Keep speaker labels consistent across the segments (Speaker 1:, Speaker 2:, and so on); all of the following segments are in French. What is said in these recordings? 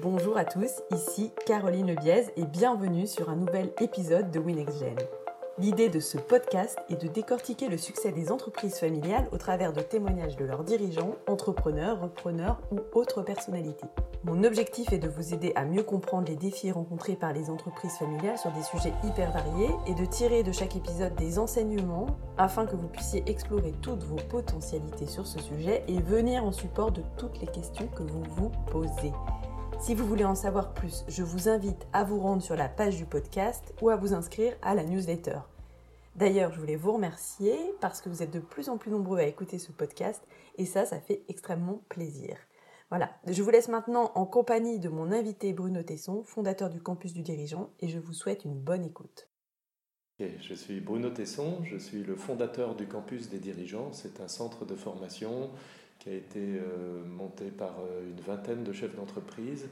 Speaker 1: Bonjour à tous, ici Caroline Biez et bienvenue sur un nouvel épisode de WinXGen. L'idée de ce podcast est de décortiquer le succès des entreprises familiales au travers de témoignages de leurs dirigeants, entrepreneurs, repreneurs ou autres personnalités. Mon objectif est de vous aider à mieux comprendre les défis rencontrés par les entreprises familiales sur des sujets hyper variés et de tirer de chaque épisode des enseignements afin que vous puissiez explorer toutes vos potentialités sur ce sujet et venir en support de toutes les questions que vous vous posez. Si vous voulez en savoir plus, je vous invite à vous rendre sur la page du podcast ou à vous inscrire à la newsletter. D'ailleurs, je voulais vous remercier parce que vous êtes de plus en plus nombreux à écouter ce podcast et ça, ça fait extrêmement plaisir. Voilà, je vous laisse maintenant en compagnie de mon invité Bruno Tesson, fondateur du campus du dirigeant, et je vous souhaite une bonne écoute.
Speaker 2: je suis Bruno Tesson, je suis le fondateur du campus des dirigeants. C'est un centre de formation a été euh, monté par euh, une vingtaine de chefs d'entreprise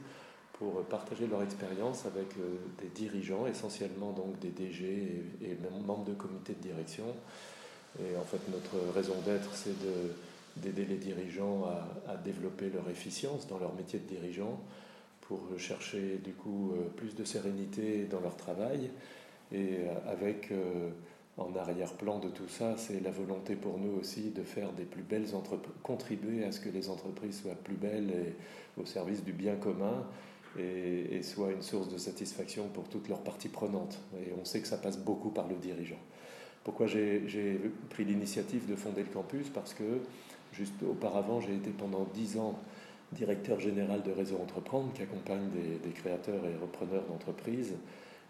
Speaker 2: pour partager leur expérience avec euh, des dirigeants, essentiellement donc des DG et, membres de comités de direction. Et en fait, notre raison d'être, c'est d'aider les dirigeants à, développer leur efficience dans leur métier de dirigeant pour chercher du coup plus de sérénité dans leur travail et avec en arrière-plan de tout ça, c'est la volonté pour nous aussi de faire des plus belles entreprises, contribuer à ce que les entreprises soient plus belles et au service du bien commun et, soient une source de satisfaction pour toutes leurs parties prenantes. Et on sait que ça passe beaucoup par le dirigeant. Pourquoi j'ai pris l'initiative de fonder le campus? Parce que juste auparavant, j'ai été pendant dix ans directeur général de Réseau Entreprendre, qui accompagne des, des créateurs et repreneurs d'entreprises.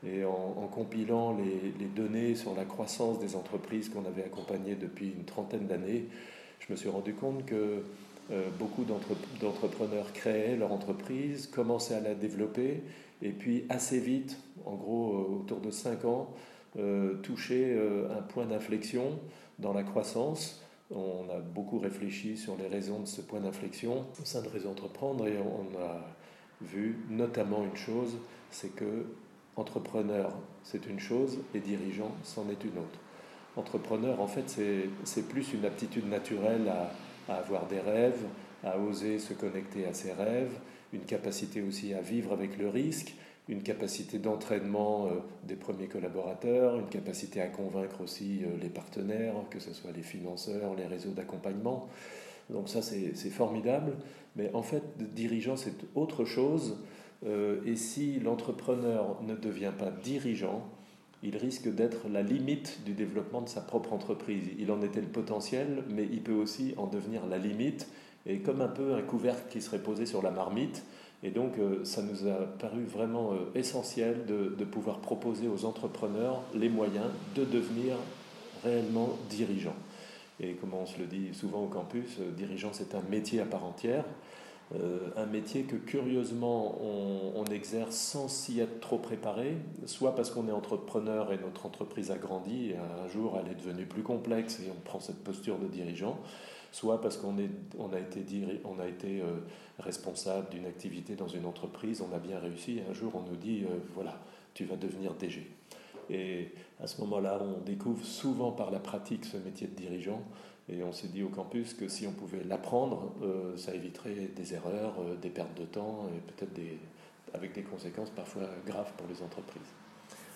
Speaker 2: Et en, compilant les, données sur la croissance des entreprises qu'on avait accompagnées depuis une trentaine d'années, je me suis rendu compte que euh, beaucoup d'entrepreneurs créaient leur entreprise, commençaient à la développer, et puis assez vite, en gros euh, autour de 5 ans, euh, touchaient un point d'inflexion dans la croissance. On a beaucoup réfléchi sur les raisons de ce point d'inflexion au sein de Réseau Entreprendre et on a vu notamment une chose, c'est que Entrepreneur, c'est une chose, et dirigeant, c'en est une autre. Entrepreneur, en fait, c'est plus une aptitude naturelle à, avoir des rêves, à oser se connecter à ses rêves, une capacité aussi à vivre avec le risque, une capacité d'entraînement euh, des premiers collaborateurs, une capacité à convaincre aussi euh, les partenaires, que ce soit les financeurs, les réseaux d'accompagnement. Donc ça, c'est formidable. Mais en fait, dirigeant, c'est autre chose. Euh, et si l'entrepreneur ne devient pas dirigeant, il risque d'être la limite du développement de sa propre entreprise. Il en était le potentiel, mais il peut aussi en devenir la limite, et comme un peu un couvercle qui serait posé sur la marmite. Et donc, euh, ça nous a paru vraiment euh, essentiel de, de, pouvoir proposer aux entrepreneurs les moyens de devenir réellement dirigeants. Et comme on se le dit souvent au campus, dirigeant, c'est un métier à part entière. Euh, un métier que curieusement on, exerce sans s'y être trop préparé, soit parce qu'on est entrepreneur et notre entreprise a grandi et un jour elle est devenue plus complexe et on prend cette posture de dirigeant, soit parce qu'on on a été, on a été euh, responsable d'une activité dans une entreprise, on a bien réussi et un jour on nous dit euh, voilà, tu vas devenir DG. Et à ce moment-là, on découvre souvent par la pratique ce métier de dirigeant et on s'est dit au campus que si on pouvait l'apprendre, euh, ça éviterait des erreurs, euh, des pertes de temps et peut-être des, avec des conséquences parfois graves pour les entreprises.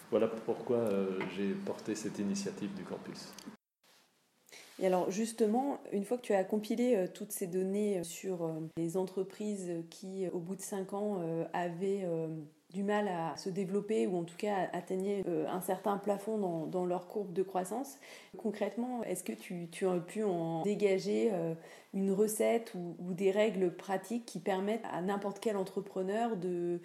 Speaker 2: Voilà pourquoi euh, j'ai porté cette initiative du campus.
Speaker 1: Et alors justement, une fois que tu as compilé toutes ces données sur les entreprises qui, au bout de cinq ans, avaient du mal à se développer ou en tout cas atteignaient euh, un certain plafond dans, leur courbe de croissance. Concrètement, est-ce que tu, tu, as pu en dégager euh, une recette ou, des règles pratiques qui permettent à n'importe quel entrepreneur de,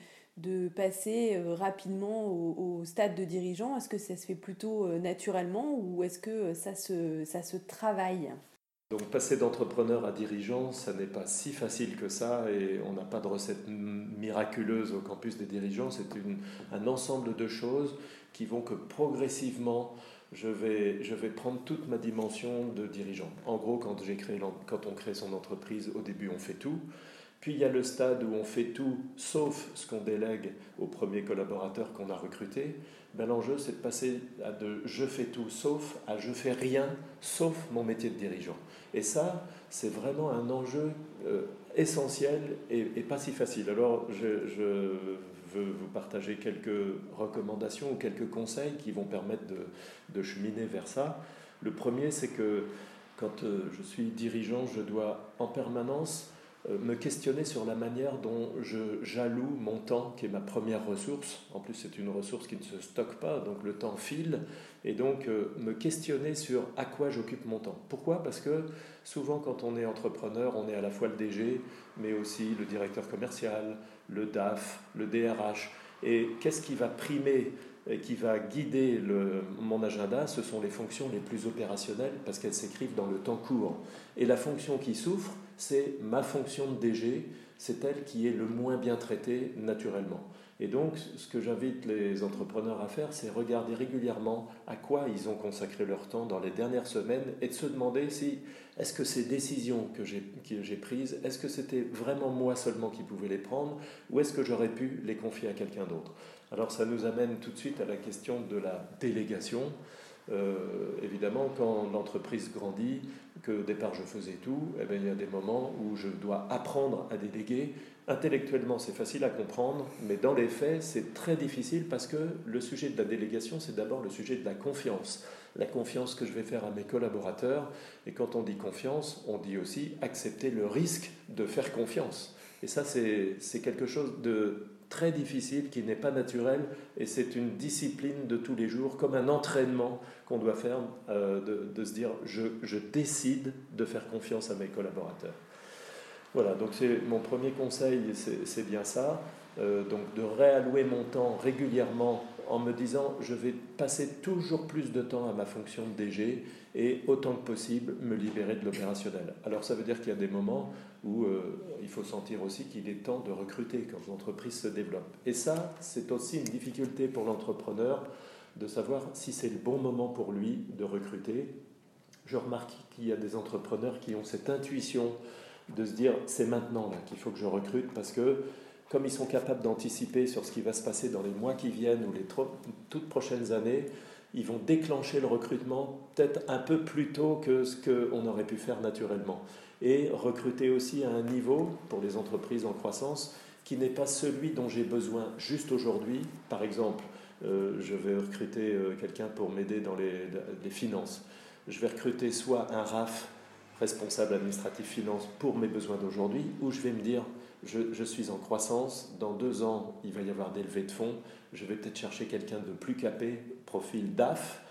Speaker 1: passer euh, rapidement au, stade de dirigeant? Est-ce que ça se fait plutôt naturellement ou est-ce que ça se travaille?
Speaker 2: Donc passer d'entrepreneur à dirigeant, ça n'est pas si facile que ça et on n'a pas de recette miraculeuse au campus des dirigeants. C'est un ensemble de choses qui vont que progressivement, je vais, prendre toute ma dimension de dirigeant. En gros, quand, quand on crée son entreprise, au début, on fait tout. Puis il y a le stade où on fait tout sauf ce qu'on délègue au premier collaborateur qu'on a recruté. Ben, l'enjeu, c'est de passer de je fais tout sauf à je fais rien sauf mon métier de dirigeant. Et ça, c'est vraiment un enjeu euh, essentiel et, pas si facile. Alors, je, veux vous partager quelques recommandations ou quelques conseils qui vont permettre de, cheminer vers ça. Le premier, c'est que quand euh, je suis dirigeant, je dois en permanence me questionner sur la manière dont je jaloue mon temps, qui est ma première ressource. En plus, c'est une ressource qui ne se stocke pas, donc le temps file. Et donc, euh, me questionner sur à quoi j'occupe mon temps. Pourquoi? Parce que souvent, quand on est entrepreneur, on est à la fois le DG, mais aussi le directeur commercial, le DAF, le DRH. Et qu'est-ce qui va primer et qui va guider mon agenda, ce sont les fonctions les plus opérationnelles parce qu'elles s'écrivent dans le temps court. Et la fonction qui souffre, c'est ma fonction de DG, c'est elle qui est le moins bien traitée naturellement. Et donc, ce que j'invite les entrepreneurs à faire, c'est regarder régulièrement à quoi ils ont consacré leur temps dans les dernières semaines et de se demander si est-ce que ces décisions que j'ai prises, est-ce que c'était vraiment moi seulement qui pouvais les prendre ou est-ce que j'aurais pu les confier à quelqu'un d'autre? Alors, ça nous amène tout de suite à la question de la délégation. Euh, évidemment, quand l'entreprise grandit, que au départ je faisais tout, eh bien, il y a des moments où je dois apprendre à déléguer. Intellectuellement, c'est facile à comprendre, mais dans les faits, c'est très difficile parce que le sujet de la délégation, c'est d'abord le sujet de la confiance. La confiance que je vais faire à mes collaborateurs. Et quand on dit confiance, on dit aussi accepter le risque de faire confiance. Et ça, c'est quelque chose de très difficile, qui n'est pas naturel, et c'est une discipline de tous les jours, comme un entraînement qu'on doit faire, euh, de, se dire je, je, décide de faire confiance à mes collaborateurs. Voilà, donc c'est mon premier conseil, c'est bien ça, euh, donc de réallouer mon temps régulièrement en me disant je vais passer toujours plus de temps à ma fonction de DG et autant que possible me libérer de l'opérationnel. Alors ça veut dire qu'il y a des moments où euh, il faut sentir aussi qu'il est temps de recruter quand l'entreprise se développe. Et ça, c'est aussi une difficulté pour l'entrepreneur de savoir si c'est le bon moment pour lui de recruter. Je remarque qu'il y a des entrepreneurs qui ont cette intuition de se dire c'est maintenant qu'il faut que je recrute parce que comme ils sont capables d'anticiper sur ce qui va se passer dans les mois qui viennent ou les toutes prochaines années, ils vont déclencher le recrutement peut-être un peu plus tôt que ce qu'on aurait pu faire naturellement. Et recruter aussi à un niveau, pour les entreprises en croissance, qui n'est pas celui dont j'ai besoin juste aujourd'hui. Par exemple, euh, je vais recruter euh, quelqu'un pour m'aider dans les, les, finances. Je vais recruter soit un RAF, responsable administratif finance, pour mes besoins d'aujourd'hui, ou je vais me dire, je, suis en croissance, dans deux ans, il va y avoir des levées de fonds, je vais peut-être chercher quelqu'un de plus capé, profil DAF.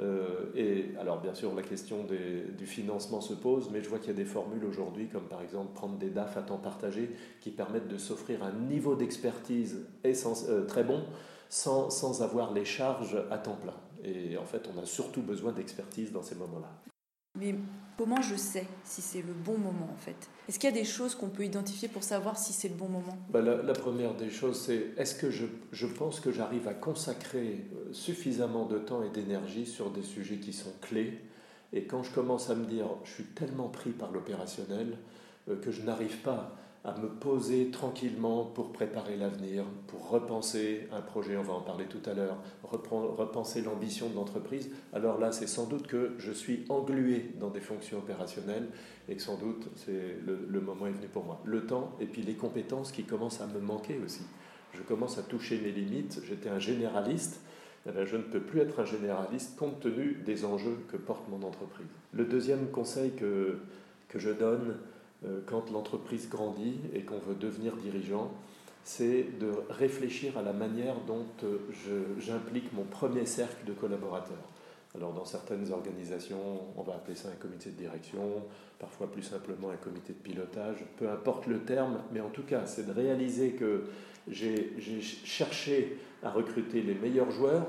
Speaker 2: Euh, et alors, bien sûr, la question du financement se pose, mais je vois qu'il y a des formules aujourd'hui, comme par exemple prendre des DAF à temps partagé, qui permettent de s'offrir un niveau d'expertise euh, très bon sans, sans avoir les charges à temps plein. Et en fait, on a surtout besoin d'expertise dans ces moments-là.
Speaker 3: Mais comment je sais si c'est le bon moment en fait? Est-ce qu'il y a des choses qu'on peut identifier pour savoir si c'est le bon moment?
Speaker 2: Bah, la, première des choses, c'est est-ce que je, pense que j'arrive à consacrer euh, suffisamment de temps et d'énergie sur des sujets qui sont clés? Et quand je commence à me dire je suis tellement pris par l'opérationnel euh, que je n'arrive pas à me poser tranquillement pour préparer l'avenir, pour repenser un projet, on va en parler tout à l'heure, repenser l'ambition de l'entreprise, alors là, c'est sans doute que je suis englué dans des fonctions opérationnelles et que sans doute c'est le, moment est venu pour moi. Le temps et puis les compétences qui commencent à me manquer aussi. Je commence à toucher mes limites. J'étais un généraliste. Eh je ne peux plus être un généraliste compte tenu des enjeux que porte mon entreprise. Le deuxième conseil que, que je donne, quand l'entreprise grandit et qu'on veut devenir dirigeant, c'est de réfléchir à la manière dont euh, j'implique mon premier cercle de collaborateurs. Alors dans certaines organisations, on va appeler ça un comité de direction, parfois plus simplement un comité de pilotage, peu importe le terme, mais en tout cas, c'est de réaliser que j'ai cherché à recruter les meilleurs joueurs,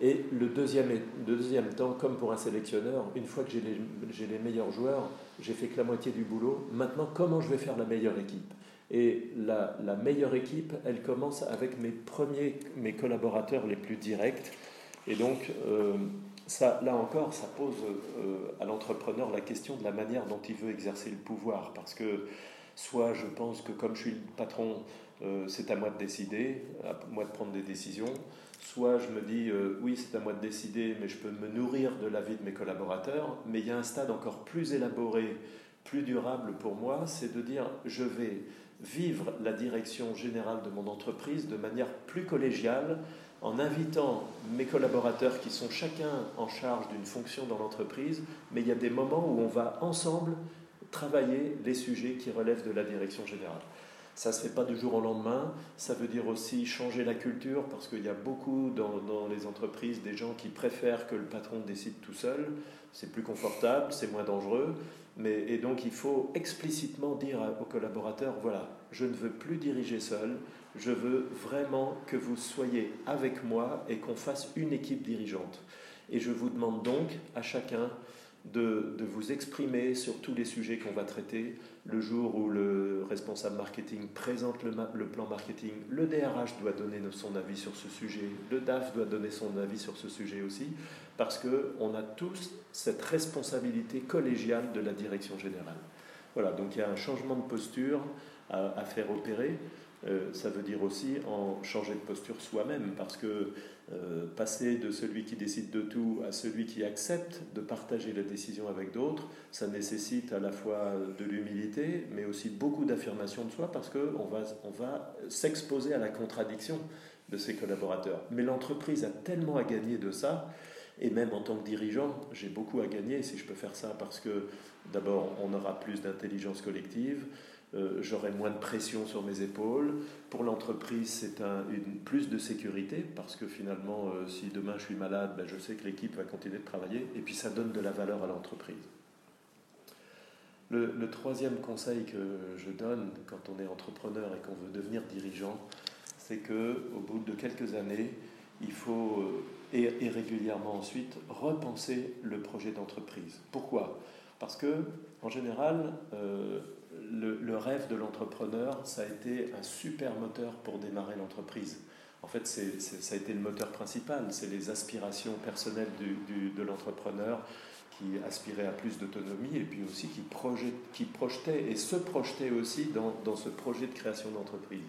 Speaker 2: et le deuxième, deuxième temps, comme pour un sélectionneur, une fois que j'ai les, les, meilleurs joueurs, j'ai fait que la moitié du boulot. Maintenant, comment je vais faire la meilleure équipe? Et la, meilleure équipe, elle commence avec mes premiers, mes collaborateurs les plus directs. Et donc, euh, ça, là encore, ça pose euh, à l'entrepreneur la question de la manière dont il veut exercer le pouvoir. Parce que soit je pense que comme je suis le patron, euh, c'est à moi de décider, à moi de prendre des décisions, soit je me dis euh, oui c'est à moi de décider, mais je peux me nourrir de l'avis de mes collaborateurs, mais il y a un stade encore plus élaboré, plus durable pour moi, c'est de dire je vais vivre la direction générale de mon entreprise de manière plus collégiale, en invitant mes collaborateurs qui sont chacun en charge d'une fonction dans l'entreprise, mais il y a des moments où on va ensemble travailler les sujets qui relèvent de la direction générale. Ça ne se fait pas du jour au lendemain, ça veut dire aussi changer la culture, parce qu'il y a beaucoup dans, dans, les entreprises des gens qui préfèrent que le patron décide tout seul, c'est plus confortable, c'est moins dangereux, mais, et donc il faut explicitement dire aux collaborateurs, voilà, je ne veux plus diriger seul, je veux vraiment que vous soyez avec moi et qu'on fasse une équipe dirigeante. Et je vous demande donc à chacun de, de vous exprimer sur tous les sujets qu'on va traiter. Le jour où le responsable marketing présente le, plan marketing, le DRH doit donner son avis sur ce sujet, le DAF doit donner son avis sur ce sujet aussi, parce qu'on a tous cette responsabilité collégiale de la direction générale. Voilà, donc il y a un changement de posture à faire opérer. Euh, ça veut dire aussi en changer de posture soi-même, parce que euh, passer de celui qui décide de tout à celui qui accepte de partager la décision avec d'autres, ça nécessite à la fois de l'humilité, mais aussi beaucoup d'affirmation de soi, parce qu'on va, on va s'exposer à la contradiction de ses collaborateurs. Mais l'entreprise a tellement à gagner de ça, et même en tant que dirigeant, j'ai beaucoup à gagner si je peux faire ça, parce que d'abord, on aura plus d'intelligence collective, euh, j'aurai moins de pression sur mes épaules. Pour l'entreprise, c'est un, plus de sécurité parce que finalement, euh, si demain je suis malade, ben, je sais que l'équipe va continuer de travailler et puis ça donne de la valeur à l'entreprise. Le, troisième conseil que je donne quand on est entrepreneur et qu'on veut devenir dirigeant, c'est que au bout de quelques années, il faut euh, et, régulièrement ensuite repenser le projet d'entreprise. Pourquoi? Parce que en général, le, rêve de l'entrepreneur, ça a été un super moteur pour démarrer l'entreprise. En fait, ça a été le moteur principal, c'est les aspirations personnelles du, de l'entrepreneur qui aspirait à plus d'autonomie et puis aussi qui, projet, qui projetait et se projetait aussi dans, dans ce projet de création d'entreprise.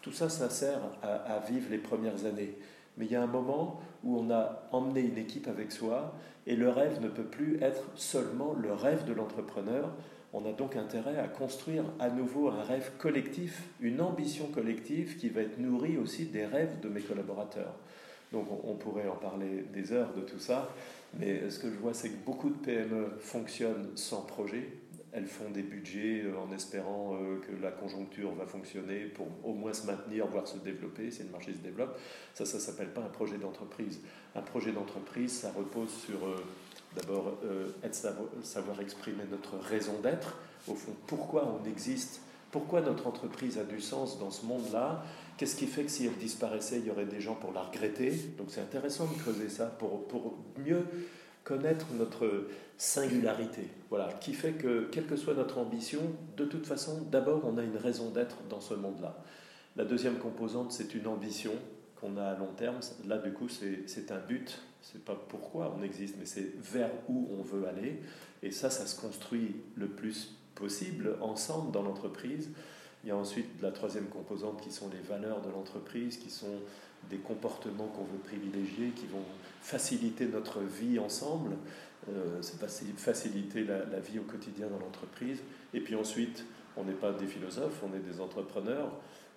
Speaker 2: Tout ça, ça sert à vivre les premières années. Mais il y a un moment où on a emmené une équipe avec soi et le rêve ne peut plus être seulement le rêve de l'entrepreneur, on a donc intérêt à construire à nouveau un rêve collectif, une ambition collective qui va être nourrie aussi des rêves de mes collaborateurs. Donc on pourrait en parler des heures de tout ça, mais ce que je vois, c'est que beaucoup de PME fonctionnent sans projet. Elles font des budgets en espérant que la conjoncture va fonctionner pour au moins se maintenir, voire se développer, si le marché se développe. Ça, ça ne s'appelle pas un projet d'entreprise. Un projet d'entreprise, ça repose sur D'abord, être savoir, savoir, exprimer notre raison d'être, au fond, pourquoi on existe, pourquoi notre entreprise a du sens dans ce monde-là, qu'est-ce qui fait que si elle disparaissait, il y aurait des gens pour la regretter? Donc c'est intéressant de creuser ça pour, pour mieux connaître notre singularité. Voilà, qui fait que, quelle que soit notre ambition, de toute façon, d'abord, on a une raison d'être dans ce monde-là. La deuxième composante, c'est une ambition qu'on a à long terme. Là, du coup, c'est un but c'est pas pourquoi on existe, mais c'est vers où on veut aller. Et ça, ça se construit le plus possible ensemble dans l'entreprise. Il y a ensuite la troisième composante qui sont les valeurs de l'entreprise, qui sont des comportements qu'on veut privilégier, qui vont faciliter notre vie ensemble, euh, c'est faciliter la, la, vie au quotidien dans l'entreprise. Et puis ensuite, on n'est pas des philosophes, on est des entrepreneurs.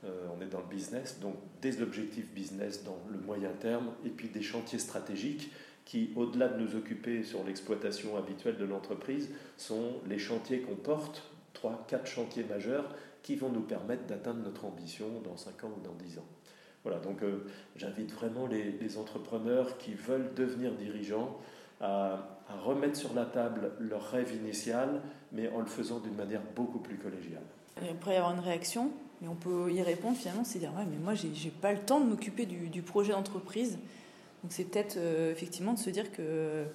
Speaker 2: Euh, on est dans le business, donc des objectifs business dans le moyen terme, et puis des chantiers stratégiques qui, au-delà de nous occuper sur l'exploitation habituelle de l'entreprise, sont les chantiers qu'on porte, trois, quatre chantiers majeurs, qui vont nous permettre d'atteindre notre ambition dans 5 ans ou dans 10 ans. Voilà, donc euh, j'invite vraiment les, entrepreneurs qui veulent devenir dirigeants à, remettre sur la table leur rêve initial, mais en le faisant d'une manière beaucoup plus collégiale.
Speaker 3: Il pourrait y avoir une réaction et on peut y répondre finalement, c'est dire ouais, mais moi j'ai pas le temps de m'occuper du, du, projet d'entreprise. Donc c'est peut-être euh, effectivement de se dire que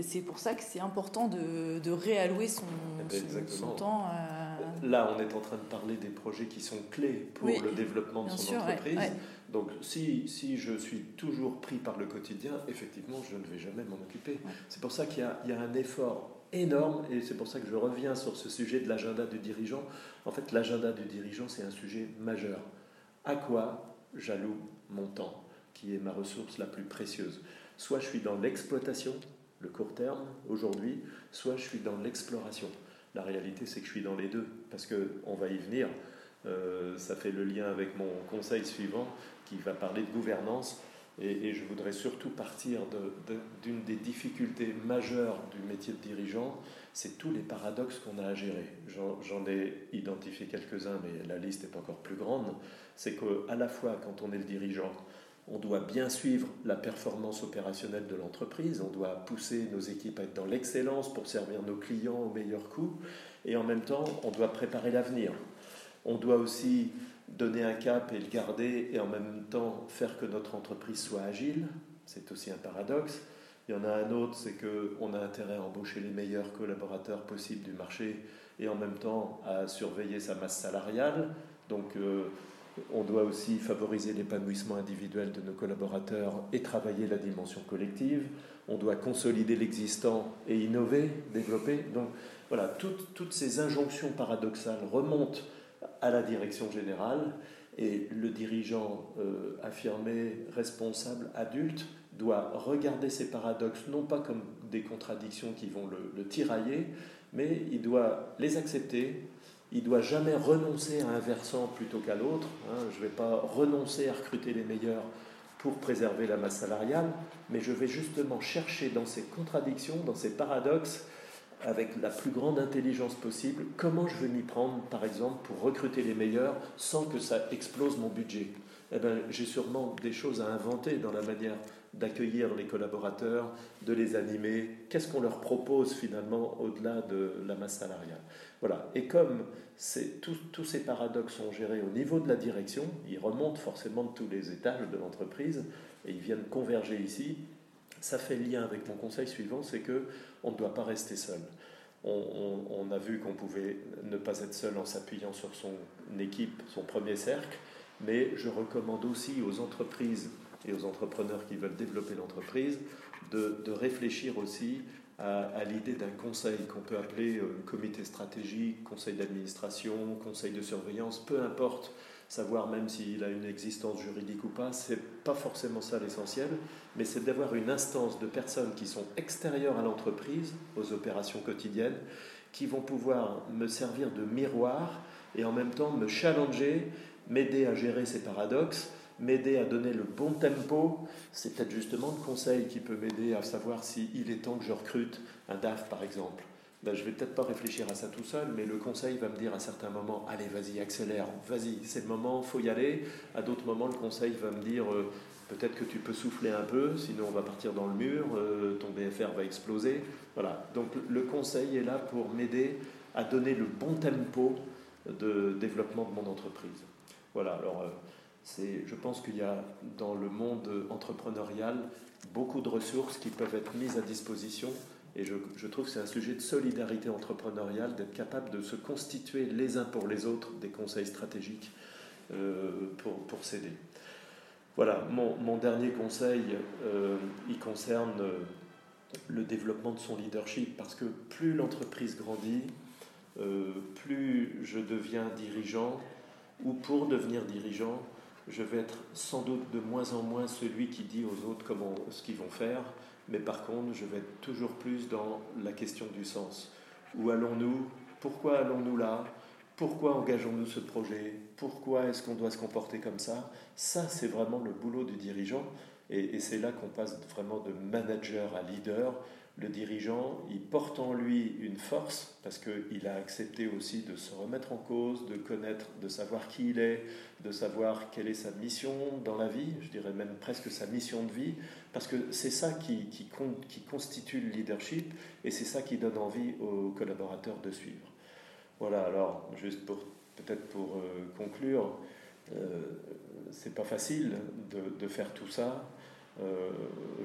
Speaker 3: c'est pour ça que c'est important de, de, réallouer son, son, son temps. À...
Speaker 2: Là, on est en train de parler des projets qui sont clés pour oui, le développement de son sûr, entreprise. Ouais, ouais. Donc, si, si, je suis toujours pris par le quotidien, effectivement, je ne vais jamais m'en occuper. Ouais. C'est pour ça qu'il y, y, a un effort énorme et c'est pour ça que je reviens sur ce sujet de l'agenda du dirigeant. En fait, l'agenda du dirigeant, c'est un sujet majeur. À quoi j'alloue mon temps, qui est ma ressource la plus précieuse? Soit je suis dans l'exploitation, le court terme, aujourd'hui, soit je suis dans l'exploration. La réalité, c'est que je suis dans les deux, parce qu'on va y venir. Euh, ça fait le lien avec mon conseil suivant qui va parler de gouvernance. Et, je voudrais surtout partir d'une des difficultés majeures du métier de dirigeant, c'est tous les paradoxes qu'on a à gérer. J'en ai identifié quelques-uns, mais la liste est encore plus grande. C'est qu'à la fois, quand on est le dirigeant, on doit bien suivre la performance opérationnelle de l'entreprise, on doit pousser nos équipes à être dans l'excellence pour servir nos clients au meilleur coût, et en même temps, on doit préparer l'avenir. On doit aussi donner un cap et le garder, et en même temps faire que notre entreprise soit agile. C'est aussi un paradoxe. Il y en a un autre, c'est qu'on a intérêt à embaucher les meilleurs collaborateurs possibles du marché et en même temps à surveiller sa masse salariale. Donc euh, on doit aussi favoriser l'épanouissement individuel de nos collaborateurs et travailler la dimension collective. On doit consolider l'existant et innover, développer. Donc voilà, toutes, ces injonctions paradoxales remontent à la direction générale et le dirigeant euh, affirmé, responsable, adulte, doit regarder ces paradoxes non pas comme des contradictions qui vont le tirailler, mais il doit les accepter, il doit jamais renoncer à un versant plutôt qu'à l'autre. Hein. Je ne vais pas renoncer à recruter les meilleurs pour préserver la masse salariale, mais je vais justement chercher dans ces contradictions, dans ces paradoxes, avec la plus grande intelligence possible, comment je vais m'y prendre, par exemple, pour recruter les meilleurs sans que ça explose mon budget. Eh ben, j'ai sûrement des choses à inventer dans la manière d'accueillir les collaborateurs, de les animer. Qu'est-ce qu'on leur propose finalement au-delà de la masse salariale? Voilà. Et comme tous ces paradoxes sont gérés au niveau de la direction, ils remontent forcément de tous les étages de l'entreprise et ils viennent converger ici. Ça fait lien avec mon conseil suivant, c'est que on ne doit pas rester seul. On, a vu qu'on pouvait ne pas être seul en s'appuyant sur son équipe, son premier cercle, mais je recommande aussi aux entreprises et aux entrepreneurs qui veulent développer l'entreprise de, réfléchir aussi à, l'idée d'un conseil qu'on peut appeler euh, comité stratégique, conseil d'administration, conseil de surveillance, peu importe, savoir même s'il a une existence juridique ou pas, c'est pas forcément ça l'essentiel, mais c'est d'avoir une instance de personnes qui sont extérieures à l'entreprise, aux opérations quotidiennes, qui vont pouvoir me servir de miroir et en même temps me challenger, m'aider à gérer ces paradoxes m'aider à donner le bon tempo, c'est peut-être justement le conseil qui peut m'aider à savoir s'il est temps que je recrute un DAF par exemple. Ben, je vais peut-être pas réfléchir à ça tout seul, mais le conseil va me dire à certains moments, allez, vas-y, accélère, vas-y, c'est le moment, faut y aller. À d'autres moments, le conseil va me dire, euh, peut-être que tu peux souffler un peu, sinon on va partir dans le mur, euh, ton BFR va exploser. Voilà. Donc le conseil est là pour m'aider à donner le bon tempo de développement de mon entreprise. Voilà. Alors. Euh, je pense qu'il y a dans le monde entrepreneurial beaucoup de ressources qui peuvent être mises à disposition. Et je, trouve que c'est un sujet de solidarité entrepreneuriale, d'être capable de se constituer les uns pour les autres des conseils stratégiques euh, pour, pour s'aider. Voilà, mon, dernier conseil, euh, il concerne euh, le développement de son leadership, parce que plus l'entreprise grandit, plus je deviens dirigeant, ou pour devenir dirigeant, je vais être sans doute de moins en moins celui qui dit aux autres comment, ce qu'ils vont faire, mais par contre, je vais être toujours plus dans la question du sens. Où allons-nous? Pourquoi allons-nous là? Pourquoi engageons-nous ce projet? Pourquoi est-ce qu'on doit se comporter comme ça? Ça, c'est vraiment le boulot du dirigeant, et, et c'est là qu'on passe vraiment de manager à leader le dirigeant, il porte en lui une force parce qu'il a accepté aussi de se remettre en cause, de connaître, de savoir qui il est, de savoir quelle est sa mission dans la vie, je dirais même presque sa mission de vie, parce que c'est ça qui, qui, qui, constitue le leadership et c'est ça qui donne envie aux collaborateurs de suivre. Voilà, alors juste pour peut-être pour euh, conclure, euh, c'est pas facile de, de, faire tout ça. Euh,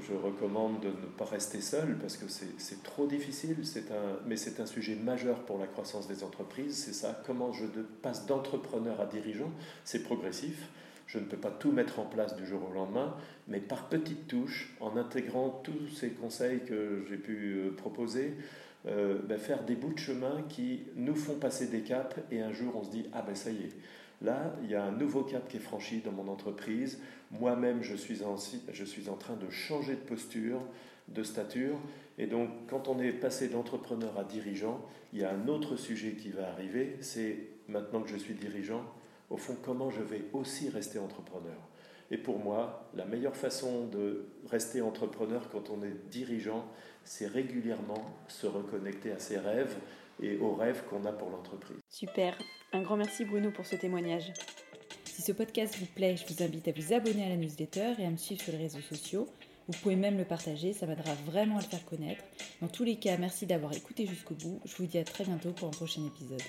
Speaker 2: je recommande de ne pas rester seul parce que c'est trop difficile, un, mais c'est un sujet majeur pour la croissance des entreprises. C'est ça, comment je passe d'entrepreneur à dirigeant? C'est progressif. Je ne peux pas tout mettre en place du jour au lendemain, mais par petites touches, en intégrant tous ces conseils que j'ai pu euh, proposer, euh, ben, faire des bouts de chemin qui nous font passer des caps et un jour on se dit ah ben ça y est. Là, il y a un nouveau cap qui est franchi dans mon entreprise. Moi-même, je suis, en, je suis en train de changer de posture, de stature. Et donc, quand on est passé d'entrepreneur à dirigeant, il y a un autre sujet qui va arriver. C'est maintenant que je suis dirigeant, au fond, comment je vais aussi rester entrepreneur. Et pour moi, la meilleure façon de rester entrepreneur quand on est dirigeant, c'est régulièrement se reconnecter à ses rêves et aux rêves qu'on a pour l'entreprise.
Speaker 1: Super. Un grand merci Bruno pour ce témoignage. Si ce podcast vous plaît, je vous invite à vous abonner à la newsletter et à me suivre sur les réseaux sociaux. Vous pouvez même le partager, ça m'aidera vraiment à le faire connaître. Dans tous les cas, merci d'avoir écouté jusqu'au bout. Je vous dis à très bientôt pour un prochain épisode.